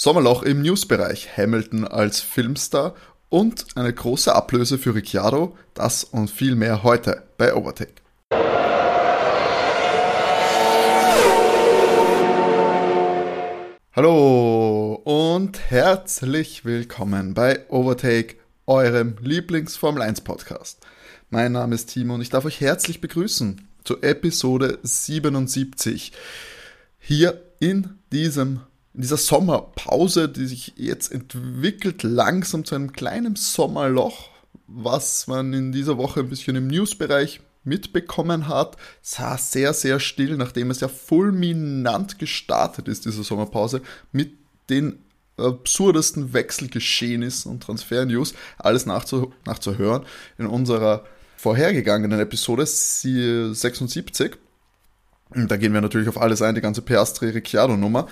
Sommerloch im Newsbereich, Hamilton als Filmstar und eine große Ablöse für Ricciardo, das und viel mehr heute bei Overtake. Hallo und herzlich willkommen bei Overtake, eurem Lieblings-Formel 1 Podcast. Mein Name ist Timo und ich darf euch herzlich begrüßen zur Episode 77 hier in diesem in dieser Sommerpause, die sich jetzt entwickelt, langsam zu einem kleinen Sommerloch, was man in dieser Woche ein bisschen im Newsbereich mitbekommen hat, sah sehr, sehr still, nachdem es ja fulminant gestartet ist, diese Sommerpause, mit den absurdesten Wechselgeschehnissen und Transfer-News, alles nachzu nachzuhören in unserer vorhergegangenen Episode 76. Da gehen wir natürlich auf alles ein, die ganze Piastri-Ricciardo-Nummer.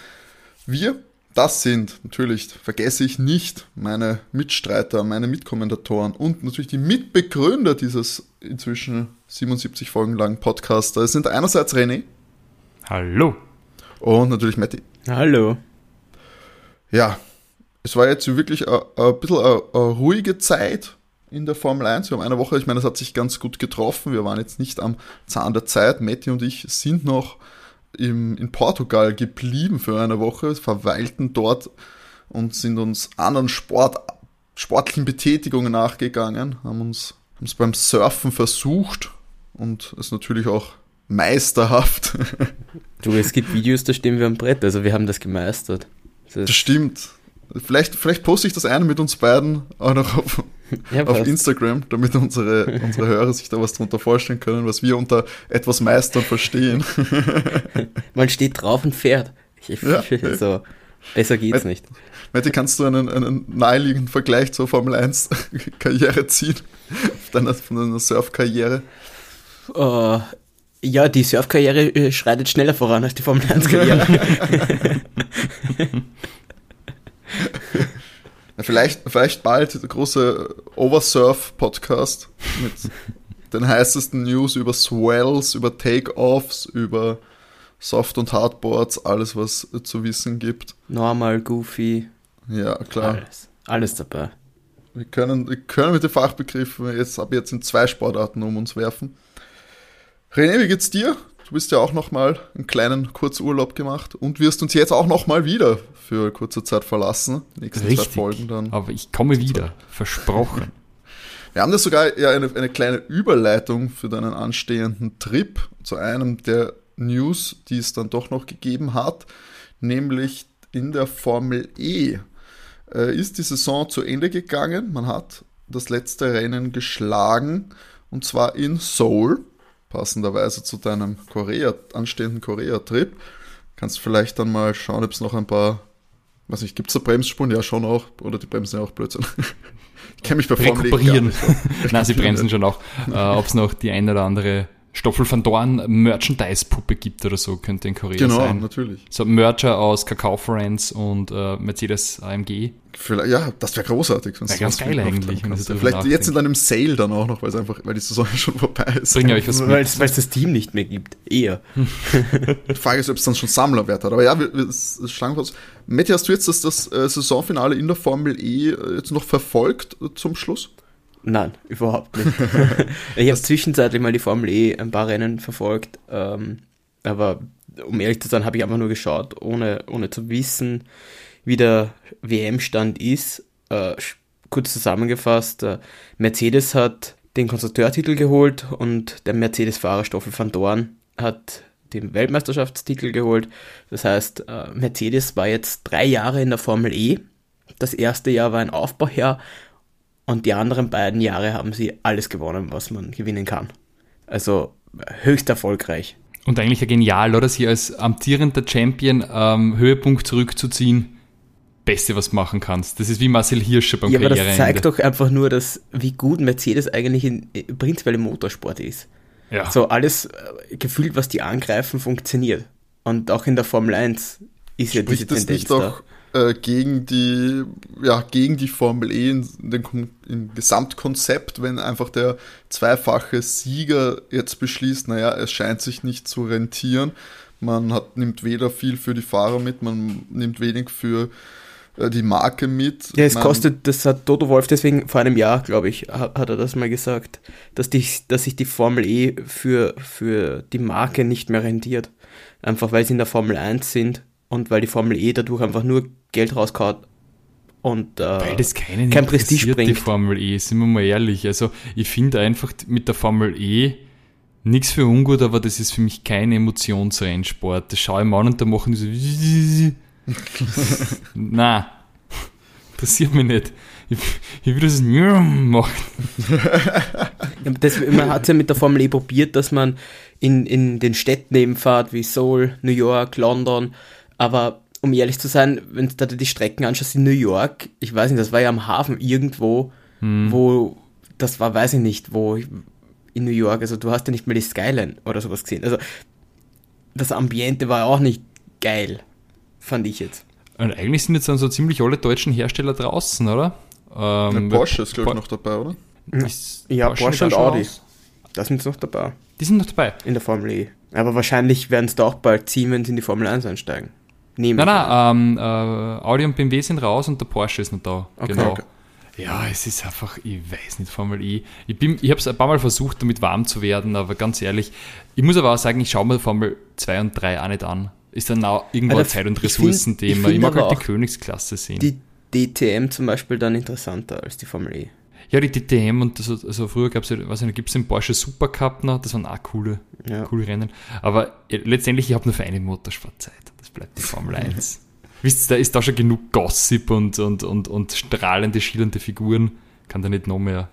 Wir, das sind natürlich, vergesse ich nicht, meine Mitstreiter, meine Mitkommentatoren und natürlich die Mitbegründer dieses inzwischen 77 Folgen langen Podcasts. Das sind einerseits René. Hallo. Und natürlich Matti. Hallo. Ja, es war jetzt wirklich ein bisschen eine ruhige Zeit in der Formel 1. Wir haben eine Woche, ich meine, es hat sich ganz gut getroffen. Wir waren jetzt nicht am Zahn der Zeit. Matti und ich sind noch im, in Portugal geblieben für eine Woche, verweilten dort und sind uns anderen Sport, sportlichen Betätigungen nachgegangen, haben uns, haben es beim Surfen versucht und es natürlich auch meisterhaft. du, es gibt Videos, da stehen wir am Brett, also wir haben das gemeistert. Das, das stimmt. Vielleicht, vielleicht poste ich das eine mit uns beiden auch noch auf, ja, auf Instagram, damit unsere, unsere Hörer sich da was drunter vorstellen können, was wir unter etwas meistern verstehen. Man steht drauf und fährt. Ich, ja, so, besser geht's Met, nicht. Matti, kannst du einen, einen naheliegenden Vergleich zur Formel 1 Karriere ziehen? Deiner, von deiner Surfkarriere? Uh, ja, die Surfkarriere äh, schreitet schneller voran als die Formel 1 Karriere. Vielleicht, vielleicht bald der große Oversurf-Podcast mit den heißesten News über Swells, über Takeoffs, über Soft- und Hardboards, alles, was zu wissen gibt. Normal, Goofy. Ja, klar. Alles, alles dabei. Wir können, wir können mit den Fachbegriffen jetzt ab jetzt in zwei Sportarten um uns werfen. René, wie geht's dir? Du bist ja auch nochmal einen kleinen Kurzurlaub gemacht und wirst uns jetzt auch nochmal wieder für kurze Zeit verlassen. Die nächsten Richtig, zwei Folgen dann. Aber ich komme wieder, versprochen. Wir haben da sogar ja eine, eine kleine Überleitung für deinen anstehenden Trip zu einem der News, die es dann doch noch gegeben hat, nämlich in der Formel E äh, ist die Saison zu Ende gegangen. Man hat das letzte Rennen geschlagen und zwar in Seoul passenderweise zu deinem Korea, anstehenden Korea-Trip. Kannst vielleicht dann mal schauen, ob es noch ein paar, weiß nicht, gibt es da Bremsspuren? Ja, schon auch. Oder die bremsen ja auch Blödsinn. Ich kenne mich bei Rekuperieren. Nein, sie bremsen schon auch. Äh, ob es noch die ein oder andere Stoffel van Dorn Merchandise-Puppe gibt oder so, könnte in Korea genau, sein. Genau, natürlich. So Mercher aus Kakao Friends und äh, Mercedes AMG. Vielleicht, ja, das wäre großartig. Wäre ganz geil eigentlich. Vielleicht jetzt in einem Sale dann auch noch, weil es einfach, weil die Saison schon vorbei ist. Bring euch was weil es das Team nicht mehr gibt. Eher. die Frage ist, ob es dann schon Sammlerwert hat. Aber ja, es schlagen was. Matti, hast du jetzt das, das äh, Saisonfinale in der Formel E äh, jetzt noch verfolgt äh, zum Schluss? Nein, überhaupt nicht. ich habe zwischenzeitlich mal die Formel E ein paar Rennen verfolgt, ähm, aber um ehrlich zu sein, habe ich einfach nur geschaut, ohne, ohne zu wissen, wie der WM-Stand ist. Äh, kurz zusammengefasst, äh, Mercedes hat den Konstrukteurtitel geholt und der Mercedes-Fahrer Stoffel van Dorn hat den Weltmeisterschaftstitel geholt. Das heißt, äh, Mercedes war jetzt drei Jahre in der Formel E. Das erste Jahr war ein Aufbaujahr und die anderen beiden Jahre haben sie alles gewonnen, was man gewinnen kann. Also höchst erfolgreich. Und eigentlich ja genial, oder? Sie als amtierender Champion ähm, Höhepunkt zurückzuziehen. Beste, was du machen kannst. Das ist wie Marcel Hirscher beim Ja, aber das zeigt doch einfach nur, dass, wie gut Mercedes eigentlich in, prinzipiell im Motorsport ist. Ja. So alles äh, gefühlt, was die angreifen, funktioniert. Und auch in der Formel 1 ist ja Spricht diese Tendenz das nicht da. Äh, gegen die, ja, gegen die Formel E in, den, im Gesamtkonzept, wenn einfach der zweifache Sieger jetzt beschließt, naja, es scheint sich nicht zu rentieren. Man hat, nimmt weder viel für die Fahrer mit, man nimmt wenig für äh, die Marke mit. Ja, es Man, kostet, das hat Toto Wolf deswegen vor einem Jahr, glaube ich, hat, hat, er das mal gesagt, dass, die, dass sich die Formel E für, für die Marke nicht mehr rentiert. Einfach weil sie in der Formel 1 sind und weil die Formel E dadurch einfach nur Geld rauskaut und äh, weil das keinen kein Prestige bringt. die Formel E, sind wir mal ehrlich. Also ich finde einfach mit der Formel E nichts für ungut, aber das ist für mich kein Emotionsrennsport. Das schaue ich mal an und da machen die so Na, interessiert mich nicht. Ich, ich will das machen. das, man hat es ja mit der Formel E probiert, dass man in, in den Städten eben fährt, wie Seoul, New York, London, aber um ehrlich zu sein, wenn du da die Strecken anschaust in New York, ich weiß nicht, das war ja am Hafen irgendwo, hm. wo, das war, weiß ich nicht, wo in New York, also du hast ja nicht mal die Skyline oder sowas gesehen. Also das Ambiente war auch nicht geil, fand ich jetzt. Und eigentlich sind jetzt dann so ziemlich alle deutschen Hersteller draußen, oder? Ähm, Porsche ist, glaube ich, noch dabei, oder? Ist ja, Porsche, Porsche und Audi. Aus? Da sind sie noch dabei. Die sind noch dabei. In der Formel E. Aber wahrscheinlich werden es da auch bald ziehen, wenn sie in die Formel 1 einsteigen. Nehmen nein, nein, ähm, äh, Audi und BMW sind raus und der Porsche ist noch da. Okay. Genau. Okay. Ja, es ist einfach, ich weiß nicht, Formel E. Ich, ich habe es ein paar Mal versucht, damit warm zu werden, aber ganz ehrlich, ich muss aber auch sagen, ich schaue mir Formel 2 und 3 auch nicht an. Ist dann auch irgendwo ein Zeit- und Ressourcenthema. Ich, ich, mag halt die Königsklasse sehen. Die DTM zum Beispiel dann interessanter als die Formel E. Ja, die DTM und das, also früher gab es ja, was gibt es den Porsche Supercup noch, das waren auch coole, ja. coole Rennen. Aber letztendlich, ich habe nur für eine Motorsportzeit. Das bleibt die Formel 1. Wisst ihr, da ist da schon genug Gossip und, und, und, und strahlende, schillernde Figuren. Kann da nicht noch mehr.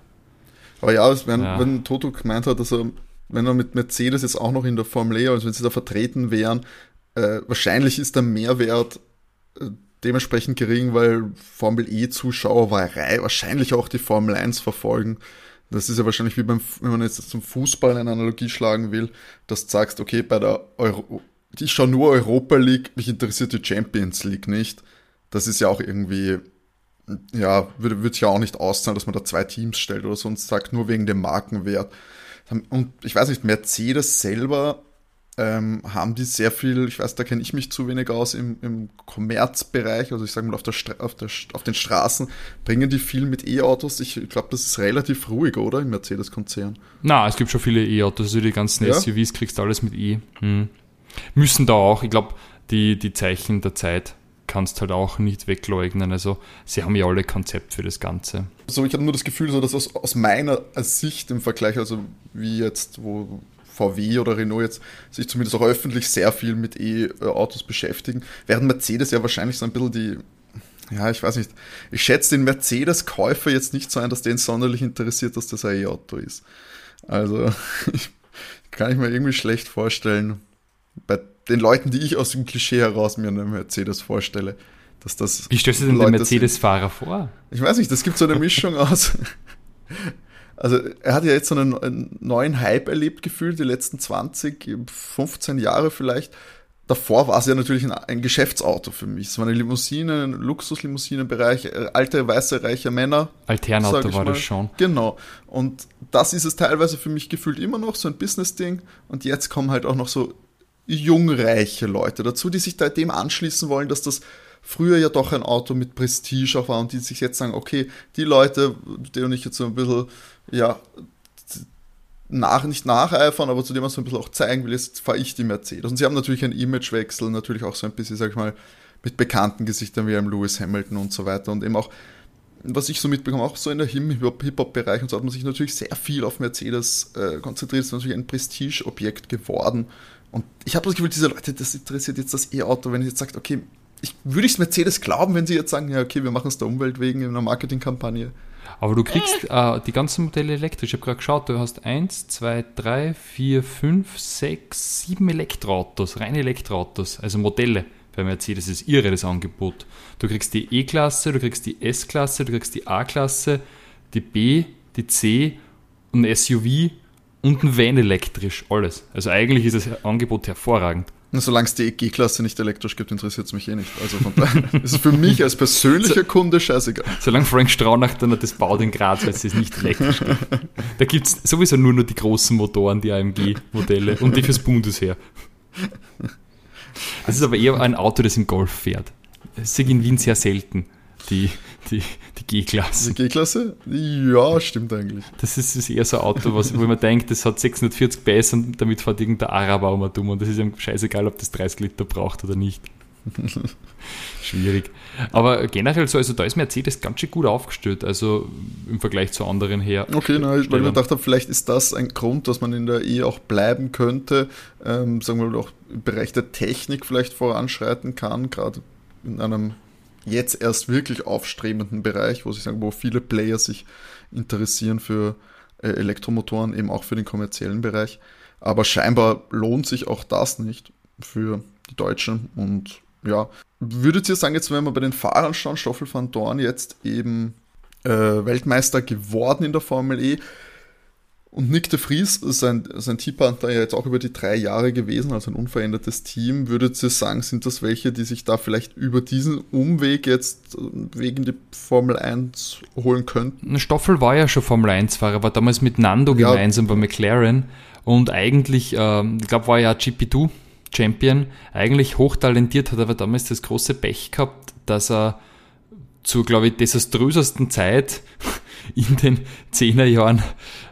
Aber ja, wenn, ja. wenn Toto gemeint hat, er, wenn er mit Mercedes jetzt auch noch in der Formel E, also wenn sie da vertreten wären, äh, wahrscheinlich ist der Mehrwert äh, dementsprechend gering, weil Formel E-Zuschauer wahrscheinlich auch die Formel 1 verfolgen. Das ist ja wahrscheinlich wie beim, wenn man jetzt zum Fußball eine Analogie schlagen will, dass du sagst, okay, bei der Euro, ich schaue nur Europa League, mich interessiert die Champions League nicht. Das ist ja auch irgendwie, ja, würde, würde ja auch nicht auszahlen, dass man da zwei Teams stellt oder sonst sagt, nur wegen dem Markenwert. Und ich weiß nicht, Mercedes selber ähm, haben die sehr viel, ich weiß, da kenne ich mich zu wenig aus im, im Kommerzbereich, also ich sage mal auf, der auf, der, auf den Straßen, bringen die viel mit E-Autos. Ich glaube, das ist relativ ruhig, oder? Im Mercedes-Konzern. Na, es gibt schon viele E-Autos, also die ganzen ja? SUVs kriegst du alles mit E. Hm. Müssen da auch, ich glaube, die, die Zeichen der Zeit kannst halt auch nicht wegleugnen. Also sie haben ja alle Konzept für das Ganze. Also ich habe nur das Gefühl, so, dass aus, aus meiner Sicht im Vergleich, also wie jetzt, wo VW oder Renault jetzt sich zumindest auch öffentlich sehr viel mit E-Autos beschäftigen, während Mercedes ja wahrscheinlich so ein bisschen die, ja, ich weiß nicht, ich schätze den Mercedes-Käufer jetzt nicht so ein, dass den sonderlich interessiert, dass das ein E-Auto ist. Also, ich, kann ich mir irgendwie schlecht vorstellen, bei den Leuten, die ich aus dem Klischee heraus mir einen Mercedes vorstelle, dass das. Wie stellst du denn den Mercedes-Fahrer vor? Ich weiß nicht, das gibt so eine Mischung aus also er hat ja jetzt so einen, einen neuen Hype erlebt gefühlt, die letzten 20, 15 Jahre vielleicht. Davor war es ja natürlich ein, ein, Geschäftsauto für mich. Es war eine Limousine, ein Luxuslimousinenbereich, äh, alte, weiße, reiche Männer. Alternauto war das schon. Genau. Und das ist es teilweise für mich gefühlt immer noch, so ein Business-Ding. Und jetzt kommen halt auch noch so jungreiche Leute dazu, die sich da dem anschließen wollen, dass das früher ja doch ein Auto mit Prestige auch war und die sich jetzt sagen, okay, die Leute, denen ich jetzt so ein bisschen ja, nach, nicht nacheifern, aber zu dem man so ein bisschen auch zeigen will, jetzt fahre ich die Mercedes. Und sie haben natürlich einen Imagewechsel, natürlich auch so ein bisschen, sag ich mal, mit bekannten Gesichtern wie einem Lewis Hamilton und so weiter und eben auch, was ich so mitbekomme, auch so in der Hip-Hop-Bereich und so hat man sich natürlich sehr viel auf Mercedes äh, konzentriert. Es ist natürlich ein Prestige-Objekt geworden. Und ich habe das Gefühl, diese Leute, das interessiert jetzt das E-Auto, wenn ich jetzt sage, okay, ich, würde ich es Mercedes glauben, wenn sie jetzt sagen, ja, okay, wir machen es der Umwelt wegen in einer Marketingkampagne. Aber du kriegst äh, die ganzen Modelle elektrisch. Ich habe gerade geschaut, du hast 1, 2, 3, 4, 5, 6, 7 Elektroautos, reine Elektroautos, also Modelle bei Mercedes. Das ist irre, das Angebot. Du kriegst die E-Klasse, du kriegst die S-Klasse, du kriegst die A-Klasse, die B, die C und ein SUV und ein Van elektrisch, alles. Also eigentlich ist das Angebot hervorragend. Solange es die G-Klasse nicht elektrisch gibt, interessiert es mich eh nicht. Also von daher ist es für mich als persönlicher so, Kunde scheißegal. Solange Frank Straunach dann das baut in Graz, weil es nicht elektrisch gibt. Da gibt es sowieso nur noch die großen Motoren, die AMG-Modelle und die fürs Bundesheer. Das ist aber eher ein Auto, das im Golf fährt. sind in Wien sehr selten, die, die, die G-Klasse. Die G-Klasse? Ja, stimmt eigentlich. Das ist, ist eher so ein Auto, was, wo man denkt, das hat 640 PS und damit fährt irgendein Araber um dumm und das ist ihm scheißegal, ob das 30 Liter braucht oder nicht. Schwierig. Aber generell so, also da ist Mercedes ganz schön gut aufgestellt, also im Vergleich zu anderen her. Okay, na, weil ich mir gedacht habe, vielleicht ist das ein Grund, dass man in der E auch bleiben könnte, ähm, sagen wir mal auch im Bereich der Technik vielleicht voranschreiten kann, gerade in einem jetzt erst wirklich aufstrebenden Bereich, wo sich sagen, wo viele Player sich interessieren für äh, Elektromotoren, eben auch für den kommerziellen Bereich. Aber scheinbar lohnt sich auch das nicht für die Deutschen und ja, würdet ihr sagen, jetzt wenn wir bei den Fahrern schauen, Stoffel van Dorn jetzt eben äh, Weltmeister geworden in der Formel E und Nick de Vries, sein, sein Teampartner ja jetzt auch über die drei Jahre gewesen, also ein unverändertes Team, würdet ihr sagen, sind das welche, die sich da vielleicht über diesen Umweg jetzt wegen die Formel 1 holen könnten? Stoffel war ja schon Formel 1-Fahrer, war damals mit Nando ja. gemeinsam bei McLaren und eigentlich, äh, ich glaube, war ja GP2 Champion, eigentlich hochtalentiert, hat aber damals das große Pech gehabt, dass er zur, glaube ich, desaströsesten Zeit in den 10er Jahren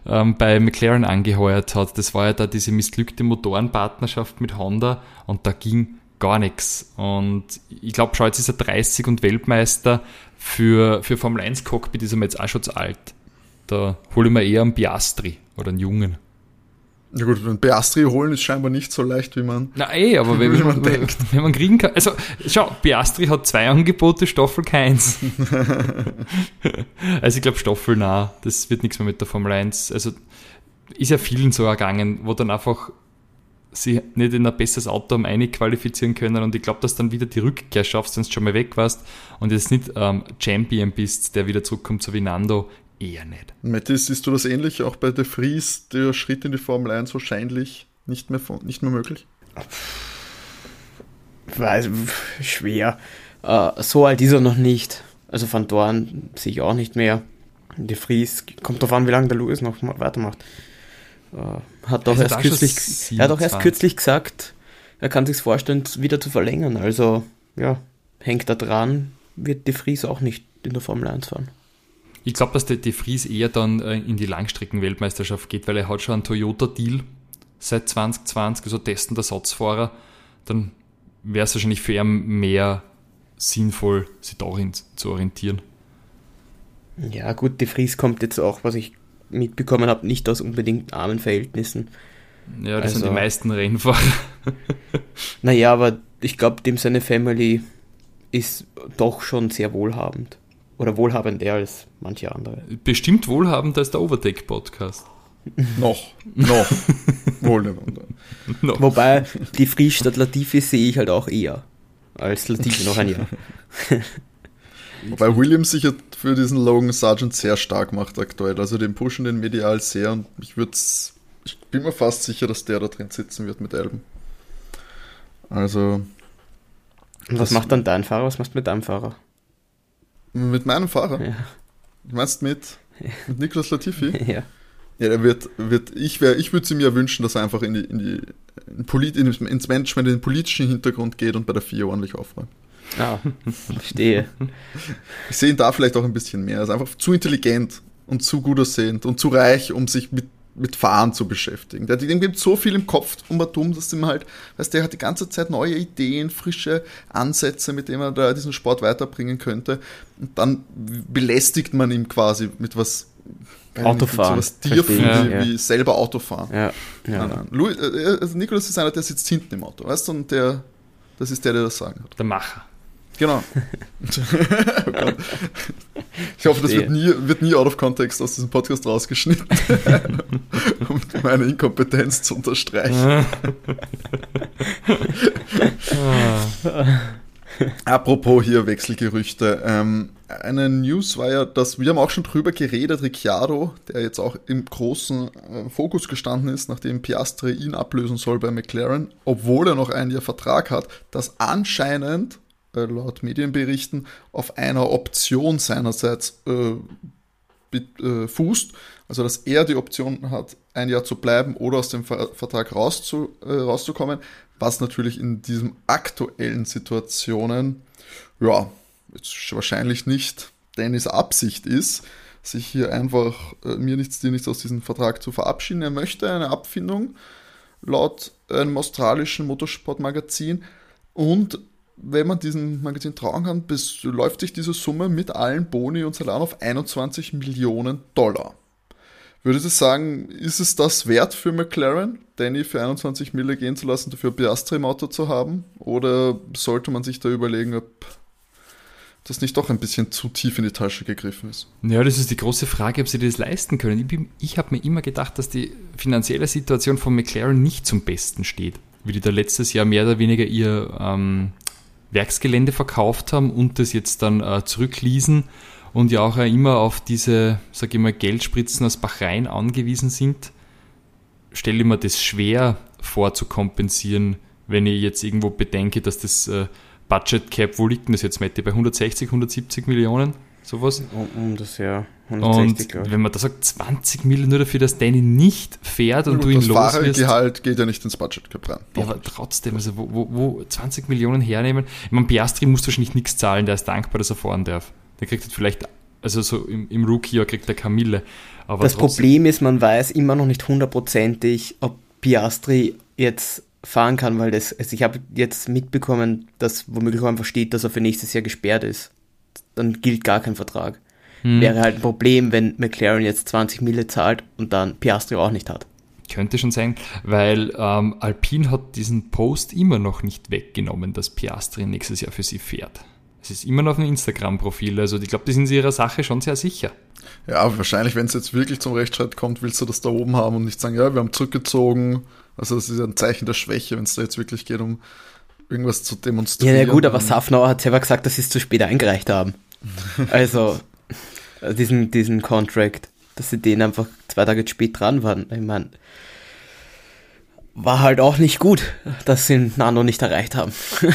ähm, bei McLaren angeheuert hat. Das war ja da diese missglückte Motorenpartnerschaft mit Honda und da ging gar nichts. Und ich glaube, jetzt ist er 30 und Weltmeister. Für, für Formel 1 Cockpit ist er mir jetzt auch schon zu alt. Da hole ich mir eher einen Piastri oder einen Jungen. Ja gut, ein Piastri holen ist scheinbar nicht so leicht, wie man, Na eh, aber wenn, wie man, denkt. wenn man kriegen kann. Also schau, Piastri hat zwei Angebote, Stoffel keins. also ich glaube Stoffel nah, das wird nichts mehr mit der Formel 1. Also ist ja vielen so ergangen, wo dann einfach sie nicht in ein besseres Auto haben qualifizieren können und ich glaube, dass dann wieder die Rückkehr schaffst, wenn du schon mal weg warst und jetzt nicht ähm, Champion bist, der wieder zurückkommt, so wie Nando, eher nicht. Matti, siehst du das ähnlich? Auch bei De Vries, der Schritt in die Formel 1 wahrscheinlich nicht mehr, nicht mehr möglich? Weiß, schwer. Uh, so alt ist er noch nicht. Also Van Dorn sehe ich auch nicht mehr. De Vries, kommt darauf an, wie lange der Louis noch weitermacht. Uh, hat doch also erst kürzlich, er hat auch erst kürzlich gesagt, er kann sich vorstellen, wieder zu verlängern. Also, ja, hängt da dran, wird De Vries auch nicht in der Formel 1 fahren. Ich glaube, dass der De Vries eher dann äh, in die Langstrecken-Weltmeisterschaft geht, weil er hat schon einen Toyota-Deal seit 2020, also testender Ersatzfahrer. Dann wäre es wahrscheinlich für ihn mehr sinnvoll, sich darin zu orientieren. Ja, gut, De Vries kommt jetzt auch, was ich mitbekommen habe, nicht aus unbedingt armen Verhältnissen. Ja, das also, sind die meisten Rennfahrer. naja, aber ich glaube, dem seine Family ist doch schon sehr wohlhabend. Oder wohlhabender als manche andere. Bestimmt wohlhabender als der Overtake-Podcast. noch, noch. wohlhabender. noch. Wobei, die Friestadt Latifi sehe ich halt auch eher als Latifi noch ein Jahr. Wobei Williams sich ja für diesen Logan Sargent sehr stark macht aktuell. Also den pushen den medial sehr und ich würde ich bin mir fast sicher, dass der da drin sitzen wird mit Elben. Also. Und was macht dann dein Fahrer? Was machst du mit deinem Fahrer? Mit meinem Fahrer? Ja. Du meinst mit, mit Niklas Latifi? Ja. Ja, der wird, wird ich wäre, ich würde es ihm ja wünschen, dass er einfach in die, in die in Polit, in, ins Management, in den politischen Hintergrund geht und bei der FIA ordentlich aufräumt. Ah, verstehe. Ich sehe ihn da vielleicht auch ein bisschen mehr. Er ist einfach zu intelligent und zu gut aussehend und zu reich, um sich mit mit Fahren zu beschäftigen. Der, dem gibt so viel im Kopf um dumm, dass ihm halt, weißt der hat die ganze Zeit neue Ideen, frische Ansätze, mit denen er da diesen Sport weiterbringen könnte. Und dann belästigt man ihn quasi mit was Autofahren. So was Tierfen ja, wie, ja. wie, selber Autofahren. Ja, ja. Nein, nein. Louis, äh, also Nikolaus ist einer, der sitzt hinten im Auto, weißt du, und der, das ist der, der das sagen hat. Der Macher. Genau. oh ich hoffe, das wird nie, wird nie out of context aus diesem Podcast rausgeschnitten, um meine Inkompetenz zu unterstreichen. Apropos hier Wechselgerüchte. Ähm, eine News war ja, dass wir haben auch schon drüber geredet, Ricciardo, der jetzt auch im großen äh, Fokus gestanden ist, nachdem Piastri ihn ablösen soll bei McLaren, obwohl er noch ein Jahr Vertrag hat, dass anscheinend äh, laut Medienberichten auf einer Option seinerseits äh, äh, fußt, also dass er die Option hat, ein Jahr zu bleiben oder aus dem Ver Vertrag rauszu, äh, rauszukommen, was natürlich in diesen aktuellen Situationen, ja, jetzt wahrscheinlich nicht Dennis Absicht ist, sich hier einfach äh, mir nichts, dir nichts aus diesem Vertrag zu verabschieden. Er möchte eine Abfindung laut einem australischen Motorsportmagazin und wenn man diesem Magazin trauen kann, läuft sich diese Summe mit allen Boni und Salaren auf 21 Millionen Dollar. Würdest du sagen, ist es das wert für McLaren, Danny für 21 Mille gehen zu lassen, dafür Piastri im Auto zu haben? Oder sollte man sich da überlegen, ob das nicht doch ein bisschen zu tief in die Tasche gegriffen ist? Ja, das ist die große Frage, ob sie das leisten können. Ich, ich habe mir immer gedacht, dass die finanzielle Situation von McLaren nicht zum Besten steht. Wie die da letztes Jahr mehr oder weniger ihr ähm, Werksgelände verkauft haben und das jetzt dann äh, zurückließen und ja auch immer auf diese, sage ich mal, Geldspritzen aus Bahrain angewiesen sind, stelle ich mir das schwer vor zu kompensieren, wenn ich jetzt irgendwo bedenke, dass das äh, Budget Cap, wo liegt denn das jetzt, Mette? Bei 160, 170 Millionen? Sowas? Um, um das Jahr. 160, und wenn man da sagt, 20 Millionen nur dafür, dass Danny nicht fährt und, und du ihn los Das Fahrergehalt geht ja nicht ins Budget rein. Ja, aber trotzdem, also wo, wo, wo 20 Millionen hernehmen? Ich meine, Piastri muss wahrscheinlich nichts zahlen, der ist dankbar, dass er fahren darf. Der kriegt halt vielleicht, also so im, im Rookie-Jahr kriegt er Kamille. Aber das trotzdem. Problem ist, man weiß immer noch nicht hundertprozentig, ob Piastri jetzt fahren kann, weil das, also ich habe jetzt mitbekommen, dass womöglich auch einfach steht, dass er für nächstes Jahr gesperrt ist. Dann gilt gar kein Vertrag. Hm. Wäre halt ein Problem, wenn McLaren jetzt 20 Mille zahlt und dann Piastri auch nicht hat. Könnte schon sein, weil ähm, Alpine hat diesen Post immer noch nicht weggenommen, dass Piastri nächstes Jahr für sie fährt. Es ist immer noch ein Instagram-Profil. Also ich glaube, die sind sich ihrer Sache schon sehr sicher. Ja, wahrscheinlich, wenn es jetzt wirklich zum Rechtsstreit kommt, willst du das da oben haben und nicht sagen, ja, wir haben zurückgezogen. Also das ist ein Zeichen der Schwäche, wenn es da jetzt wirklich geht, um irgendwas zu demonstrieren. Ja, ja gut, aber Safnauer hat selber gesagt, dass sie es zu spät eingereicht haben. also diesen, diesen Contract, dass sie den einfach zwei Tage zu spät dran waren. Ich meine, war halt auch nicht gut, dass sie Nano nicht erreicht haben.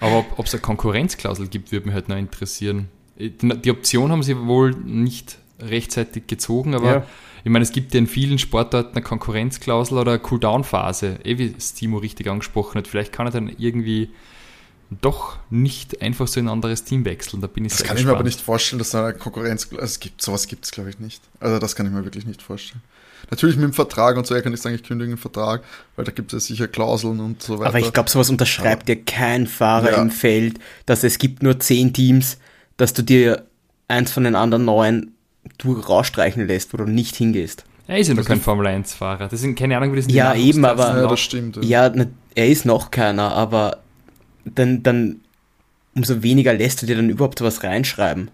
Aber ob es eine Konkurrenzklausel gibt, würde mich halt noch interessieren. Die Option haben sie wohl nicht rechtzeitig gezogen, aber ja. ich meine, es gibt ja in vielen Sportarten eine Konkurrenzklausel oder eine Cooldown-Phase, eh wie Stimo richtig angesprochen hat. Vielleicht kann er dann irgendwie doch nicht einfach so in ein anderes Team wechseln. Da bin ich Das kann gespannt. ich mir aber nicht vorstellen, dass da eine Konkurrenz, also es gibt, sowas gibt es glaube ich nicht. Also das kann ich mir wirklich nicht vorstellen. Natürlich mit dem Vertrag und so, er kann ich sagen, ich kündige den Vertrag, weil da gibt es ja sicher Klauseln und so weiter. Aber ich glaube, sowas unterschreibt ja kein Fahrer ja. im Feld, dass es gibt nur zehn Teams, dass du dir eins von den anderen neun du rausstreichen lässt, wo du nicht hingehst. Er ist ja noch kein Formel 1-Fahrer. Das sind keine Ahnung, wie das Ja, eben, aber. Ja, das stimmt. Ja, ja er ist noch keiner, aber dann, dann umso weniger lässt du dir dann überhaupt was reinschreiben.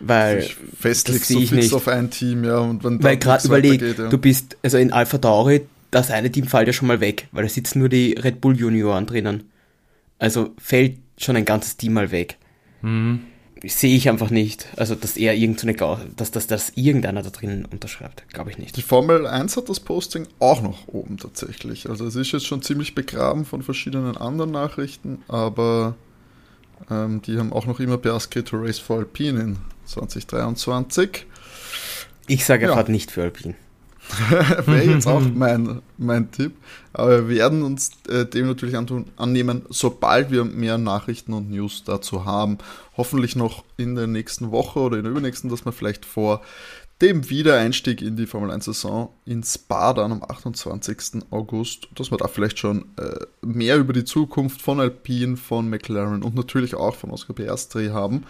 Weil ich festlegst so fix nicht. auf ein Team, ja. Und wenn weil gerade überleg, ja. du bist, also in Alpha Tauri, das eine Team fällt ja schon mal weg, weil da sitzen nur die Red Bull Junioren drinnen. Also fällt schon ein ganzes Team mal weg. Mhm. Sehe ich einfach nicht. Also, dass er irgendeine, so dass, dass, dass irgendeiner da drinnen unterschreibt, glaube ich nicht. Die Formel 1 hat das Posting auch noch oben tatsächlich. Also, es ist jetzt schon ziemlich begraben von verschiedenen anderen Nachrichten, aber ähm, die haben auch noch immer Piastri to Race for Alpine in 2023. Ich sage, er ja. fährt nicht für Alpine. Wäre jetzt auch mein, mein Tipp. Aber wir werden uns äh, dem natürlich antun, annehmen, sobald wir mehr Nachrichten und News dazu haben. Hoffentlich noch in der nächsten Woche oder in der übernächsten, dass wir vielleicht vor dem Wiedereinstieg in die Formel 1-Saison in Spa dann am 28. August, dass wir da vielleicht schon äh, mehr über die Zukunft von Alpine, von McLaren und natürlich auch von Oscar Piastri haben.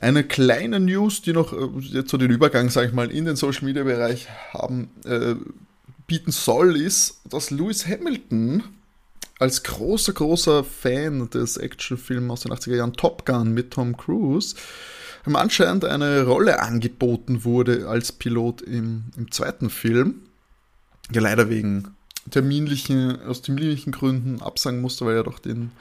Eine kleine News, die noch äh, so den Übergang, sage ich mal, in den Social Media Bereich haben, äh, bieten soll, ist, dass Lewis Hamilton als großer, großer Fan des Actionfilms aus den 80er Jahren Top Gun mit Tom Cruise ihm anscheinend eine Rolle angeboten wurde als Pilot im, im zweiten Film. Ja, leider wegen terminlichen, aus terminlichen Gründen absagen musste, weil er doch den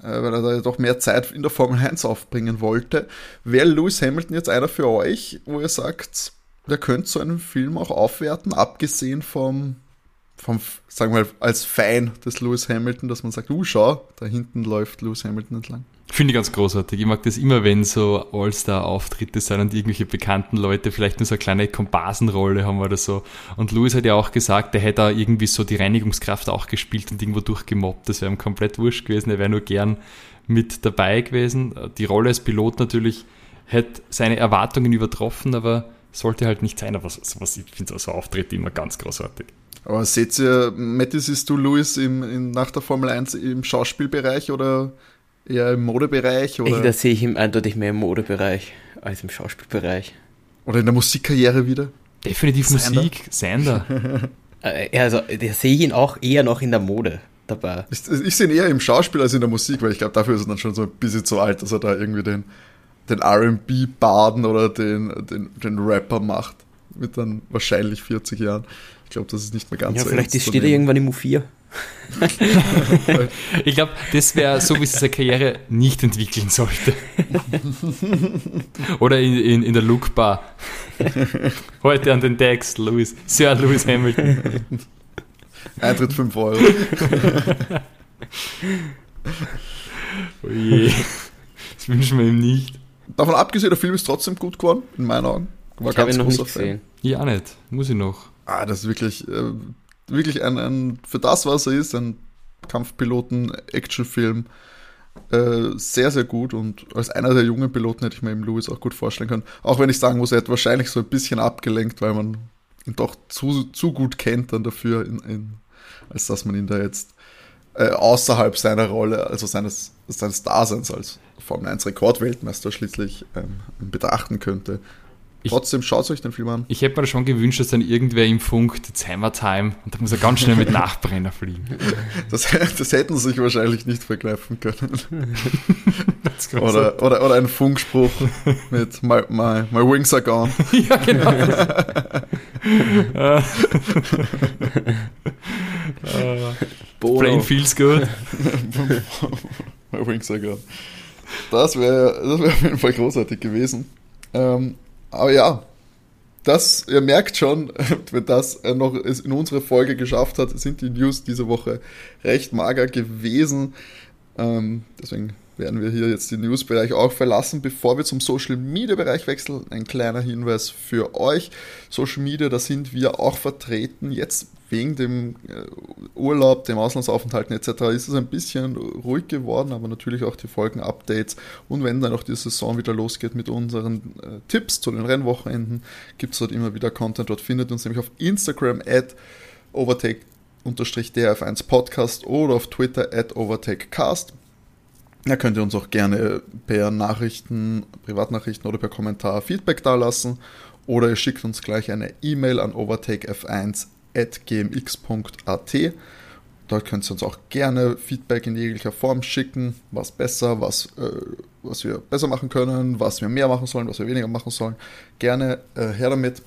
weil er da doch mehr Zeit in der Formel 1 aufbringen wollte. Wäre Lewis Hamilton jetzt einer für euch, wo ihr sagt, der könnte so einen Film auch aufwerten, abgesehen vom vom, sagen wir mal, als Fan des Lewis Hamilton, dass man sagt, uh, schau, da hinten läuft Lewis Hamilton entlang. Finde ich ganz großartig. Ich mag das immer, wenn so All-Star-Auftritte sind und irgendwelche bekannten Leute vielleicht nur so eine kleine Komparsenrolle haben oder so. Und Louis hat ja auch gesagt, der hätte da irgendwie so die Reinigungskraft auch gespielt und irgendwo durchgemobbt. Das wäre ihm komplett wurscht gewesen. Er wäre nur gern mit dabei gewesen. Die Rolle als Pilot natürlich hätte seine Erwartungen übertroffen, aber sollte halt nicht sein. Aber sowas, ich finde so Auftritte immer ganz großartig. Aber seht ihr, Matti, siehst du Louis im, in, nach der Formel 1 im Schauspielbereich oder eher im Modebereich? Oder? Ich, da sehe ich ihn eindeutig mehr im Modebereich als im Schauspielbereich. Oder in der Musikkarriere wieder? Definitiv Sander. Musik, Sander. Äh, also, da sehe ich ihn auch eher noch in der Mode dabei. Ich, ich sehe ihn eher im Schauspiel als in der Musik, weil ich glaube, dafür ist er dann schon so ein bisschen zu alt, dass er da irgendwie den, den RB-Baden oder den, den, den Rapper macht. Mit dann wahrscheinlich 40 Jahren. Ich glaube, das ist nicht mehr ganz ja, so. Vielleicht steht er irgendwann im U4. ich glaube, das wäre so, wie sie seine Karriere nicht entwickeln sollte. Oder in, in, in der Look Bar. Heute an den Decks, Louis, Sir Lewis Hamilton. Eintritt 5 Euro. oh je. Das wünschen wir ihm nicht. Davon abgesehen, der Film ist trotzdem gut geworden, in meinen Augen. War ich habe ihn noch nicht gesehen. Ja, auch nicht. Muss ich noch. Ah, das ist wirklich, äh, wirklich ein, ein, für das, was er ist, ein Kampfpiloten-Actionfilm. Äh, sehr, sehr gut und als einer der jungen Piloten hätte ich mir eben Louis auch gut vorstellen können. Auch wenn ich sagen muss, er hat wahrscheinlich so ein bisschen abgelenkt, weil man ihn doch zu, zu gut kennt dann dafür, in, in, als dass man ihn da jetzt äh, außerhalb seiner Rolle, also seines, seines Daseins als Formel 1 Rekordweltmeister schließlich ähm, betrachten könnte. Ich, Trotzdem schaut euch den Film an. Ich hätte mir schon gewünscht, dass dann irgendwer im Funk die Heimertime und da muss er ganz schnell mit Nachbrenner fliegen. Das, das hätten sie sich wahrscheinlich nicht verkneifen können. oder, oder, oder ein Funkspruch mit my, my, my wings are gone. ja, genau. uh, Plane feels good. my wings are gone. Das wäre das wär auf jeden Fall großartig gewesen. Ähm, aber ja, das, ihr merkt schon, wenn das noch in unsere Folge geschafft hat, sind die News diese Woche recht mager gewesen. Ähm, deswegen werden wir hier jetzt den News-Bereich auch verlassen. Bevor wir zum Social-Media-Bereich wechseln, ein kleiner Hinweis für euch. Social Media, da sind wir auch vertreten. Jetzt wegen dem äh, Urlaub, dem Auslandsaufenthalten etc. ist es ein bisschen ruhig geworden, aber natürlich auch die Folgen-Updates. Und wenn dann auch die Saison wieder losgeht mit unseren äh, Tipps zu den Rennwochenenden, gibt es dort immer wieder Content. Dort findet uns nämlich auf Instagram at overtake-df1 Podcast oder auf Twitter at overtakecast. Da könnt ihr uns auch gerne per Nachrichten, Privatnachrichten oder per Kommentar Feedback dalassen. Oder ihr schickt uns gleich eine E-Mail an overtakef1.gmx.at. Dort könnt ihr uns auch gerne Feedback in jeglicher Form schicken, was besser, was, äh, was wir besser machen können, was wir mehr machen sollen, was wir weniger machen sollen. Gerne äh, her damit.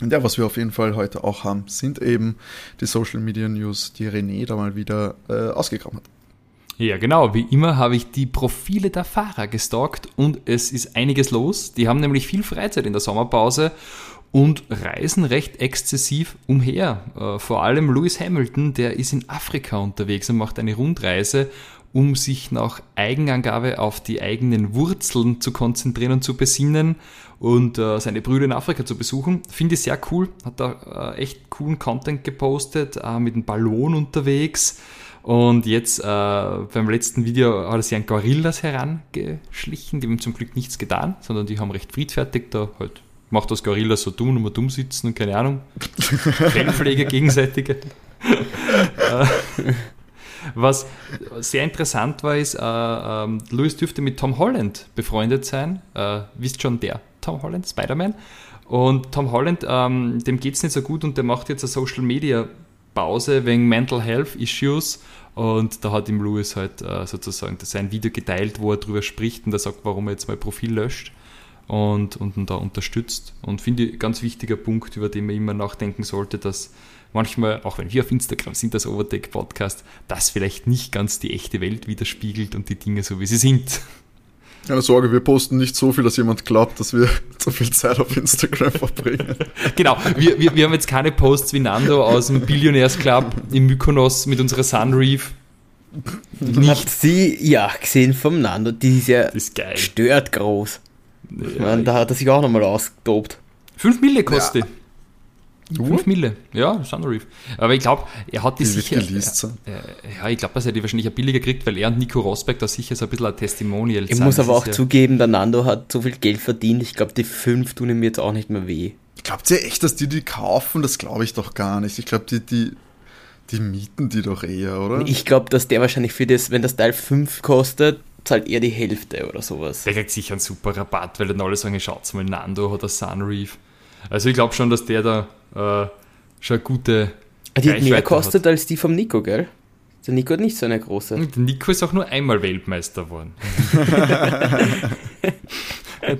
Und ja, was wir auf jeden Fall heute auch haben, sind eben die Social Media News, die René da mal wieder äh, ausgegraben hat. Ja, genau. Wie immer habe ich die Profile der Fahrer gestalkt und es ist einiges los. Die haben nämlich viel Freizeit in der Sommerpause und reisen recht exzessiv umher. Äh, vor allem Lewis Hamilton, der ist in Afrika unterwegs und macht eine Rundreise, um sich nach Eigenangabe auf die eigenen Wurzeln zu konzentrieren und zu besinnen und äh, seine Brüder in Afrika zu besuchen. Finde ich sehr cool. Hat da äh, echt coolen Content gepostet, mit einem Ballon unterwegs und jetzt äh, beim letzten Video hat er sich an Gorillas herangeschlichen. Die haben zum Glück nichts getan, sondern die haben recht friedfertig da halt macht das Gorillas so dumm und mal dumm sitzen und keine Ahnung. Fellpflege gegenseitige. Äh, was sehr interessant war, ist, äh, äh, Louis dürfte mit Tom Holland befreundet sein. Äh, wisst schon, der Tom Holland, Spider-Man. Und Tom Holland, ähm, dem geht es nicht so gut und der macht jetzt eine Social Media Pause wegen Mental Health Issues. Und da hat ihm Lewis halt äh, sozusagen sein Video geteilt, wo er darüber spricht und er sagt, warum er jetzt mein Profil löscht und, und ihn da unterstützt. Und finde ich ganz wichtiger Punkt, über den man immer nachdenken sollte, dass manchmal, auch wenn wir auf Instagram sind, das Overtake Podcast, das vielleicht nicht ganz die echte Welt widerspiegelt und die Dinge so, wie sie sind. Keine Sorge, wir posten nicht so viel, dass jemand glaubt, dass wir so viel Zeit auf Instagram verbringen. Genau, wir, wir, wir haben jetzt keine Posts wie Nando aus dem Billionaires Club im Mykonos mit unserer Sunreef. Habt sie, ja, gesehen vom Nando, die ist ja ist geil. stört groß. Ich meine, da hat er sich auch nochmal ausgetobt. 5 Mille kostet die. Uh, 5 Mille, ja, Sunreef. Aber ich glaube, er hat die, die wird sicher. geleast sein. Äh, ja, ich glaube, dass er die wahrscheinlich auch billiger kriegt, weil er und Nico Rosberg da sicher so ein bisschen ein Testimonial Ich sind. muss Das aber auch ja- zugeben, der Nando hat so viel Geld verdient. Ich glaube, die 5 tun ihm jetzt auch nicht mehr weh. Glaubt ihr echt, dass die die kaufen? Das glaube ich doch gar nicht. Ich glaube, die, die, die mieten die doch eher, oder? Ich glaube, dass der wahrscheinlich für das, wenn das Teil 5 kostet, zahlt er die Hälfte oder sowas. Der kriegt sicher einen super Rabatt, weil dann alle sagen, schaut's mal, Nando hat ein Sunreef. Also ich glaube schon, dass der da äh, schon eine gute Die hat mehr kostet als die vom Nico, gell? Der Nico hat nicht so eine große. Der Nico ist auch nur einmal Weltmeister geworden.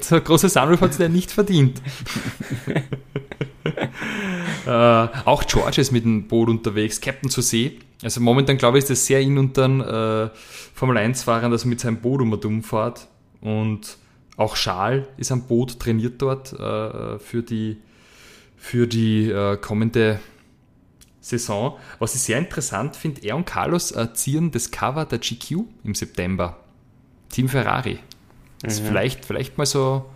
so ein großes Sunroof hat der nicht verdient. äh, auch George ist mit dem Boot unterwegs, Captain zur See. Also momentan glaube ich, ist das sehr in und dann äh, Formel 1-Fahrern, dass er mit seinem Boot um und um fährt. Und auch Schal ist am Boot, trainiert dort äh, für die, für die äh, kommende Saison. Was ich sehr interessant finde, er und Carlos äh, ziehen das Cover der GQ im September. Team Ferrari. Das ist vielleicht, vielleicht mal so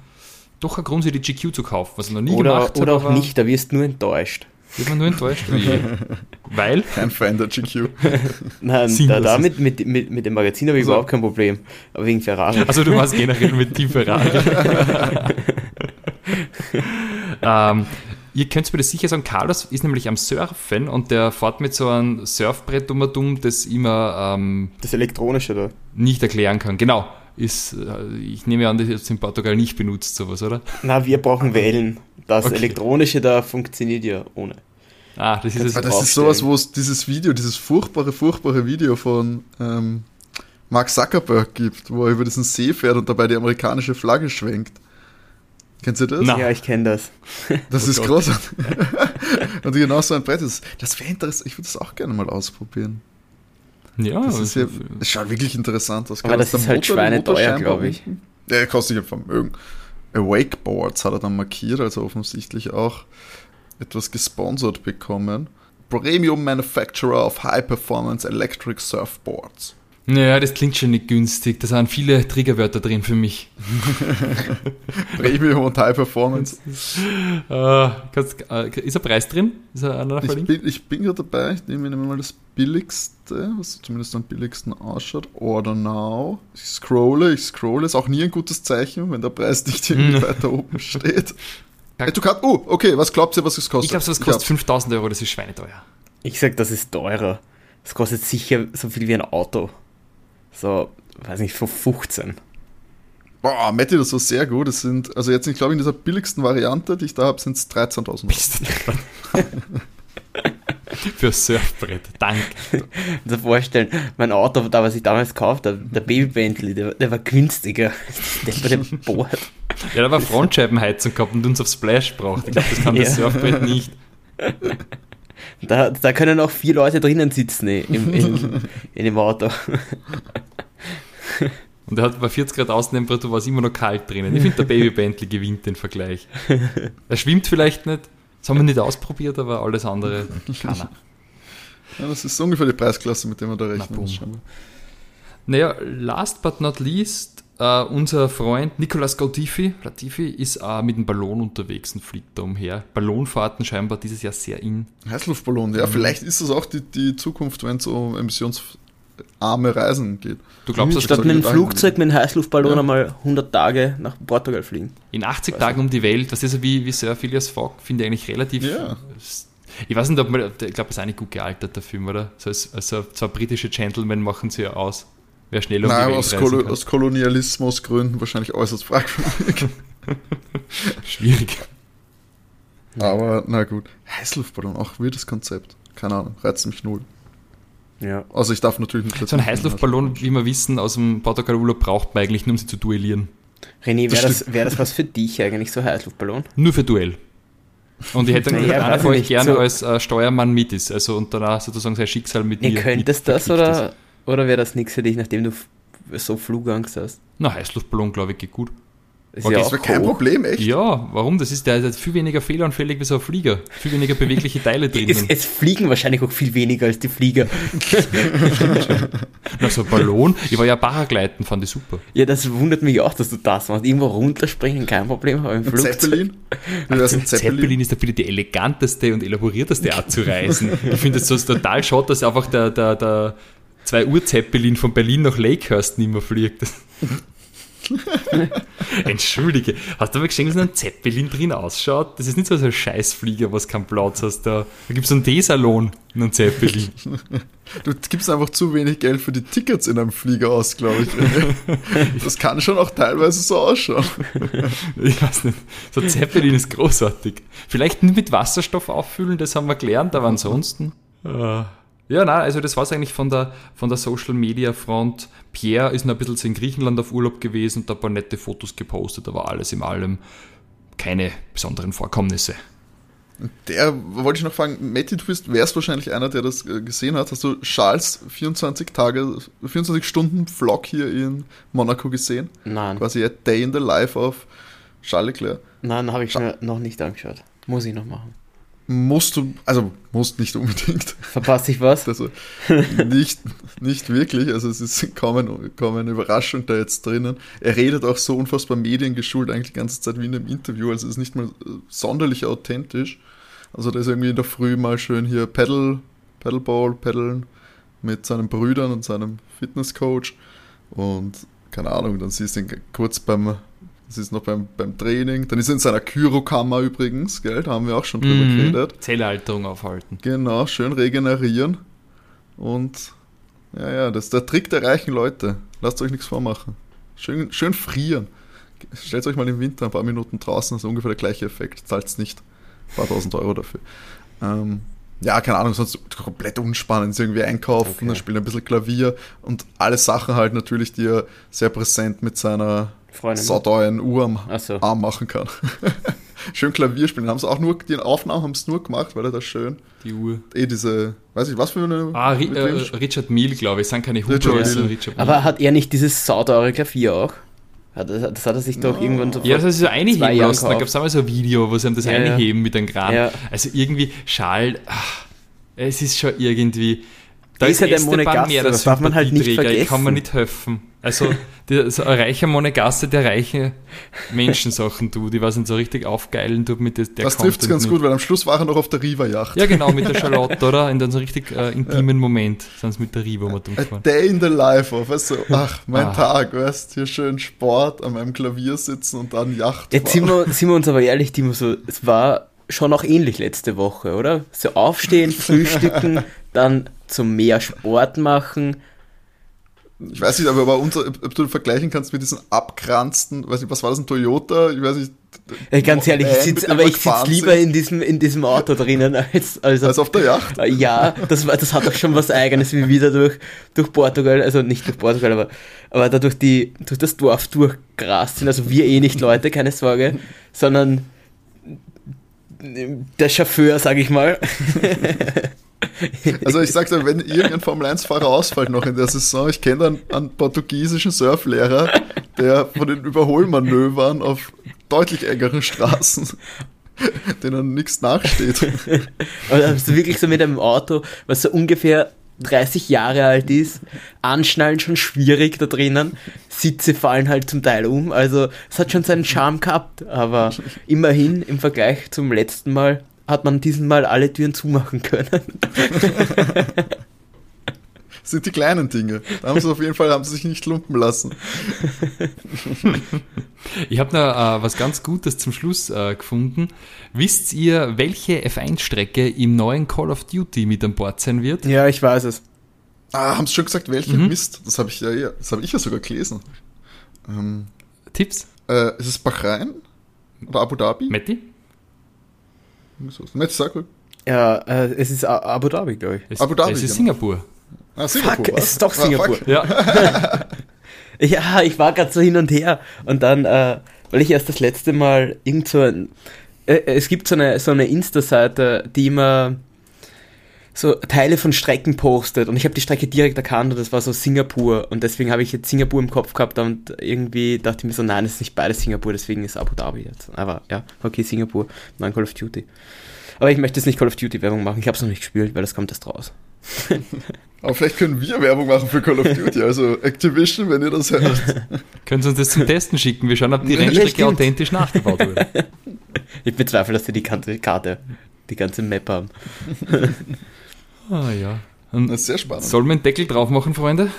doch ein Grund, sich die GQ zu kaufen, was er noch nie Oder, gemacht hat. oder auch nicht, da wirst du nur enttäuscht. Wird man nur enttäuscht. Wie? Weil, Kein Fan der GQ. Nein, da, damit mit, mit, mit dem Magazin habe ich Also- überhaupt kein Problem. Aber wegen Ferrari. also du warst generell mit Team Ferrari. ähm, ihr könnt mir das sicher sagen, Carlos ist nämlich am Surfen und der fährt mit so einem Surfbrett um und um, das immer ähm, Das Elektronische da. nicht erklären kann. Genau. Ist, äh, ich nehme an, das ist jetzt in Portugal nicht benutzt, sowas, oder? Na, wir brauchen Wellen. Das Okay. Elektronische da funktioniert ja ohne. Ah, das ist es. Aber das ist sowas, wo es dieses Video, dieses furchtbare, furchtbare Video von ähm, Mark Zuckerberg gibt, wo er über diesen See fährt und dabei die amerikanische Flagge schwenkt. Kennst du das? Na. Ja, ich kenne das. Das Oh ist Gott. großartig. und genau so ein Brett ist. Das wäre interessant. Ich würde das auch gerne mal ausprobieren. Ja, Das, ist ja, das schaut wirklich interessant aus. Aber das der ist halt schweineteuer, Motorscheinbar glaub ich. Ja, kostet ja Vermögen. Wakeboards hat er dann markiert, also offensichtlich auch etwas gesponsert bekommen. Premium Manufacturer of High Performance Electric Surfboards. Naja, das klingt schon nicht günstig. Da sind viele Triggerwörter drin für mich. Premium und High Performance. Äh, kannst, äh, ist ein Preis drin? Ist er einer Ich bin, ich bin gerade dabei, ich nehme mir mal das billigste, was zumindest am billigsten ausschaut. Order now. Ich scrolle, ich scrolle. Ist auch nie ein gutes Zeichen, wenn der Preis nicht irgendwie Mhm. weiter oben steht. Hey, du kannst, oh, okay, was glaubt ihr, was es kostet? Ich glaube, das kostet 5000 Euro, das ist schweineteuer. Ich sag, das ist teurer. Das kostet sicher so viel wie ein Auto. So, weiß nicht, von 15. Boah, Matti, das war sehr gut. Das sind, also jetzt, ich glaube, in dieser billigsten Variante, die ich da habe, sind es 13.000 Euro. Für Surfbrett. Danke. Also vorstellen, mein Auto, da was ich damals gekauft habe, der Baby Bentley, der, der war günstiger. Der bei dem Board. Ja, da war Frontscheibenheizung gehabt und uns auf Splash braucht. Ich glaube, das kann das Ja. Surfbrett nicht. Da, da können auch vier Leute drinnen sitzen eh, im, in, in dem Auto. Und er hat bei 40 Grad Außentemperatur war es immer noch kalt drinnen. Ich finde, der Baby Bentley gewinnt den Vergleich. Er schwimmt vielleicht nicht. Das haben wir nicht ausprobiert, aber alles andere kann er. Ja, das ist ungefähr die Preisklasse, mit der man da rechnen scheinbar. Naja, last but not least, äh, unser Freund Nicolas Gautifi, Latifi, ist äh, mit dem Ballon unterwegs und fliegt da umher. Ballonfahrten scheinbar dieses Jahr sehr in. Heißluftballon, Mhm. ja, vielleicht ist das auch die, die Zukunft, wenn es um emissionsarme Reisen geht. Du glaubst, dass Statt mit einem Flugzeug mit einem Heißluftballon Ja. einmal 100 Tage nach Portugal fliegen. in 80 Tagen um die Welt, das ist so wie, wie Sir Phileas Fogg, finde ich eigentlich relativ. Ja. Ich weiß nicht, ob man, ich glaube, das ist nicht gut gealtert, der Film, oder? So als, also zwei britische Gentlemen machen sie ja aus. Wer schneller um Nein, die Welt aus, Kolo kann. aus Kolonialismusgründen wahrscheinlich äußerst fragwürdig. Schwierig. Aber na gut. Heißluftballon, auch weirdes Konzept. Keine Ahnung, reizt mich null. Ja. Also ich darf natürlich nicht So ein Heißluftballon, wie wir wissen, aus dem Portugal-Urlaub braucht man eigentlich nur, um sie zu duellieren. René, wäre das, wär das was für dich eigentlich, so Heißluftballon? Nur für Duell. Und ich hätte dann Naja, einer von euch gerne so- als äh, Steuermann mit ist, also und danach sozusagen sein Schicksal mit Ihr mir. könntest mit das verquickt ist. Oder, wäre das nichts für dich, nachdem du so Flugangst hast. Na, Heißluftballon, glaube ich, geht gut. Ist Okay, ja Das auch wäre kein hoch. Problem, echt? Ja, warum? Das ist der, ist viel weniger fehleranfällig wie so ein Flieger. Viel weniger bewegliche Teile Es, drinnen. es fliegen wahrscheinlich auch viel weniger als die Flieger. Na, so ein Ballon. Ich war ja Paragleiten, fand ich super. Ja, das wundert mich auch, dass du das machst. Irgendwo runterspringen, kein Problem, aber im Ein Flugzeug. Zeppelin? Ein Zeppelin. Zeppelin? ist dafür die eleganteste und elaborierteste Art zu reisen. Ich finde es so total schade, dass einfach der, der, der 2 Uhr Zeppelin von Berlin nach Lakehurst nicht mehr fliegt. Entschuldige, hast du aber gesehen, wie so ein Zeppelin drin ausschaut? Das ist nicht so ein Scheißflieger, was keinen Platz hast. Da, da gibt es einen D-Salon in einem Zeppelin. Du gibst einfach zu wenig Geld für die Tickets in einem Flieger aus, glaube ich. Das kann schon auch teilweise so ausschauen. Ich weiß nicht. So ein Zeppelin ist großartig. Vielleicht nicht mit Wasserstoff auffüllen, das haben wir gelernt, aber ansonsten. Äh, ja, nein, also das war es eigentlich von der, von der Social Media Front. Pierre ist noch ein bisschen in Griechenland auf Urlaub gewesen und da ein paar nette Fotos gepostet, aber alles in allem keine besonderen Vorkommnisse. Der wollte ich noch fragen, Matti, du bist, wärst wahrscheinlich einer, der das äh, gesehen hat. Hast du Charles 24 Tage, 24 Stunden Vlog hier in Monaco gesehen? Nein, Quasi a Day in the Life of Charles Leclerc. nein, habe ich mir noch nicht angeschaut. Muss ich noch machen. Musst du, also musst nicht unbedingt. Verpasse ich was? Also nicht, nicht wirklich. Also es ist kaum, ein, kaum eine Überraschung da jetzt drinnen. Er redet auch so unfassbar mediengeschult eigentlich die ganze Zeit wie in einem Interview. Also es ist nicht mal äh, sonderlich authentisch. Also da ist irgendwie in der Früh mal schön hier Paddle, Paddleball, paddeln mit seinen Brüdern und seinem Fitnesscoach. Und keine Ahnung, dann siehst du ihn kurz beim, das ist noch beim, beim Training. Dann ist er in seiner Kyrokammer übrigens, gell? Da haben wir auch schon drüber Mhm. geredet. Zellhalterung aufhalten. Genau, schön regenerieren. Und ja, ja, das ist der Trick der reichen Leute. Lasst euch nichts vormachen. Schön, schön frieren. Stellt euch mal im Winter ein paar Minuten draußen, das ist ungefähr der gleiche Effekt. Zahlt nicht ein paar tausend Euro dafür. Ähm, ja, keine Ahnung, sonst komplett unspannend. Irgendwie einkaufen, Okay. dann spielt ein bisschen Klavier und alle Sachen halt natürlich, die er sehr präsent mit seiner Freundin. sauteuren Uhr am so. Arm machen kann. schön Klavier spielen. Haben sie auch nur, die Aufnahmen haben es nur gemacht, weil er da schön Die Uhr. eh diese, weiß ich, was für eine. Ah, Ri äh, Richard Mille, glaube ich. Sind keine Huber, Richard Mille. Richard. Aber hat er nicht dieses sauteure Klavier auch? Das das hat er sich doch Ja. irgendwann so Ja, das ist so einheben lassen. Da gab es einmal so ein Video, wo sie ihm das Ja, ja. einheben mit einem Kran. Ja. Also irgendwie, Schal, ach, es ist schon irgendwie. Da Ist ja der Esteban das darf man halt nicht Sympathieträger, Ich kann mir vergessen. nicht helfen. Also, der, so ein reicher Monegasse, der reiche Menschensachen tut, die was ihn so richtig aufgeilen tut mit der Das trifft es ganz mit. gut, weil am Schluss war er noch auf der Riva-Yacht. Ja, genau, mit der Charlotte, oder? In so einem richtig äh, intimen Moment sind sie mit der Riva mal A day in the life of, weißt du, ach, mein Ah. Tag, weißt hier schön Sport, an meinem Klavier sitzen und dann Yacht Jetzt sind wir, sind wir uns aber ehrlich, Timo, so, es war schon auch ähnlich letzte Woche, oder? So aufstehen, frühstücken, dann zum mehr Sport machen. Ich weiß nicht, aber ob ob du vergleichen kannst mit diesen abkranzten, weiß nicht, was war das, ein Toyota? Ich weiß nicht. Ey, ganz ehrlich, ich sitz, aber ich sitze lieber in diesem, in diesem Auto drinnen als, als als auf der Yacht. Äh, Ja, das, war, das hat doch schon was Eigenes, wie wieder durch, durch Portugal, also nicht durch Portugal, aber, aber da durch, die, durch das Dorf durchgerast sind. Also wir eh nicht Leute, keine Sorge, sondern der Chauffeur, sag ich mal. Also ich sag's dir, wenn irgendein Formel-1-Fahrer ausfällt noch in der Saison, ich kenne einen, einen portugiesischen Surflehrer, der von den Überholmanövern auf deutlich engeren Straßen, denen nichts nachsteht. Aber hast du wirklich so mit einem Auto, was so ungefähr 30 Jahre alt ist, anschnallen schon schwierig da drinnen, Sitze fallen halt zum Teil um, also es hat schon seinen Charme gehabt, aber immerhin im Vergleich zum letzten Mal hat man diesen Mal alle Türen zumachen können. Das sind die kleinen Dinge. Da haben sie auf jeden Fall haben sie sich nicht lumpen lassen. Ich habe noch äh, was ganz Gutes zum Schluss äh, gefunden. Wisst ihr, welche F1-Strecke im neuen Call of Duty mit an Bord sein wird? Ja, ich weiß es. Ah, haben sie schon gesagt, welche? Mhm. Mist, das habe ich ja, ja, das habe ich ja sogar gelesen. Ähm, Tipps? äh, ist es Bahrain oder Abu Dhabi? Matti? Nicht sag. Ja, äh, es ist Abu Dhabi, glaube ich. Es, Abu Dhabi, Es ist genau. Singapur. Ah, Singapur, Fuck, was? es ist doch Ah, Singapur. fuck. Ja. Ja, ich war gerade so hin und her. Und dann, äh, weil ich erst das letzte Mal irgend so ein. Äh, es gibt so eine, so eine Insta-Seite, die immer so Teile von Strecken postet und ich habe die Strecke direkt erkannt und das war so Singapur und deswegen habe ich jetzt Singapur im Kopf gehabt und irgendwie dachte ich mir so, nein, es ist nicht beides Singapur, deswegen ist Abu Dhabi jetzt. Aber ja, okay, Singapur, nein Call of Duty. Aber ich möchte jetzt nicht Call of Duty Werbung machen, ich habe es noch nicht gespielt, weil das kommt erst raus. Aber vielleicht können wir Werbung machen für Call of Duty, also Activision, wenn ihr das hört. Können Sie uns das zum Testen schicken? Wir schauen, ob die Ja, Rennstrecke stimmt. authentisch nachgebaut wurde. Ich bezweifle, dass die die ganze Karte, die ganze Map haben. Ah ja. Und Das ist sehr spannend. soll man einen Deckel drauf machen, Freunde?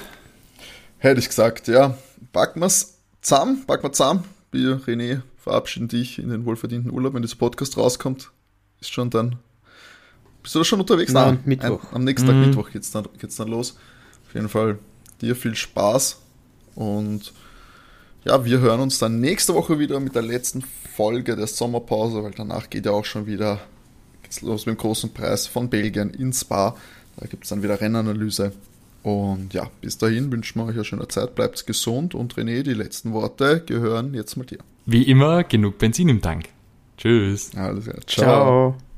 Hätte ich gesagt, ja. Packen wir's zusammen, packen wir zusammen. Wir, René, verabschieden dich in den wohlverdienten Urlaub. Wenn dieser Podcast rauskommt, ist schon dann. Bist du da schon unterwegs? Nein, Mittwoch. Ein, am nächsten Tag Mhm. Mittwoch geht's dann, geht's dann los. Auf jeden Fall dir viel Spaß und ja, wir hören uns dann nächste Woche wieder mit der letzten Folge der Sommerpause, weil danach geht ja auch schon wieder geht's los mit dem großen Preis von Belgien in Spa. Da gibt es dann wieder Rennanalyse. Und ja, bis dahin wünschen wir euch eine schöne Zeit, bleibt gesund und René, die letzten Worte gehören jetzt mal dir. Wie immer, genug Benzin im Tank. Tschüss. Alles klar. Ciao.